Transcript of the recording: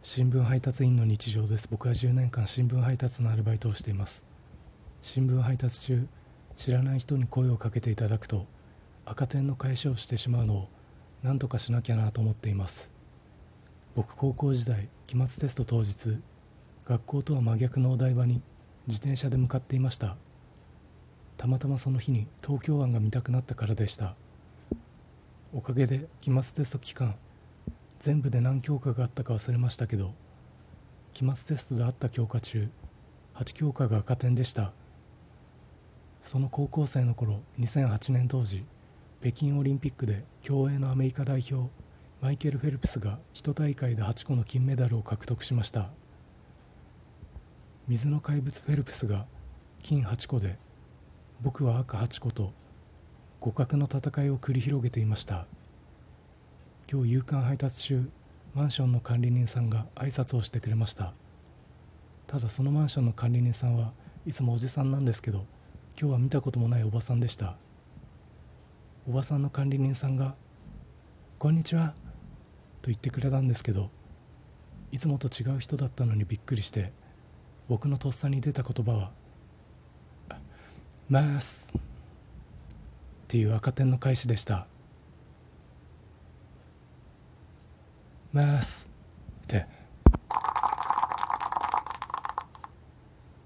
新聞配達員の日常です。僕は10年間新聞配達のアルバイトをしています。新聞配達中知らない人に声をかけていただくと赤点の返しをしてしまうのを何とかしなきゃなと思っています。僕高校時代期末テスト当日学校とは真逆のお台場に自転車で向かっていました。たまたまその日に東京湾が見たくなったからでした。おかげで期末テスト期間全部で何教科があったか忘れましたけど期末テストであった教科中8教科が赤点でした。その高校生の頃2008年当時北京オリンピックで競泳のアメリカ代表マイケル・フェルプスが1大会で8個の金メダルを獲得しました。水の怪物フェルプスが金8個で僕は赤8個と互角の戦いを繰り広げていました。今日夕刊配達中マンションの管理人さんが挨拶をしてくれました。ただそのマンションの管理人さんはいつもおじさんなんですけど今日は見たこともないおばさんでした。おばさんの管理人さんが「こんにちは」と言ってくれたんですけどいつもと違う人だったのにびっくりして僕のとっさに出た言葉は「ます」っていう赤点の返しでした「ます。って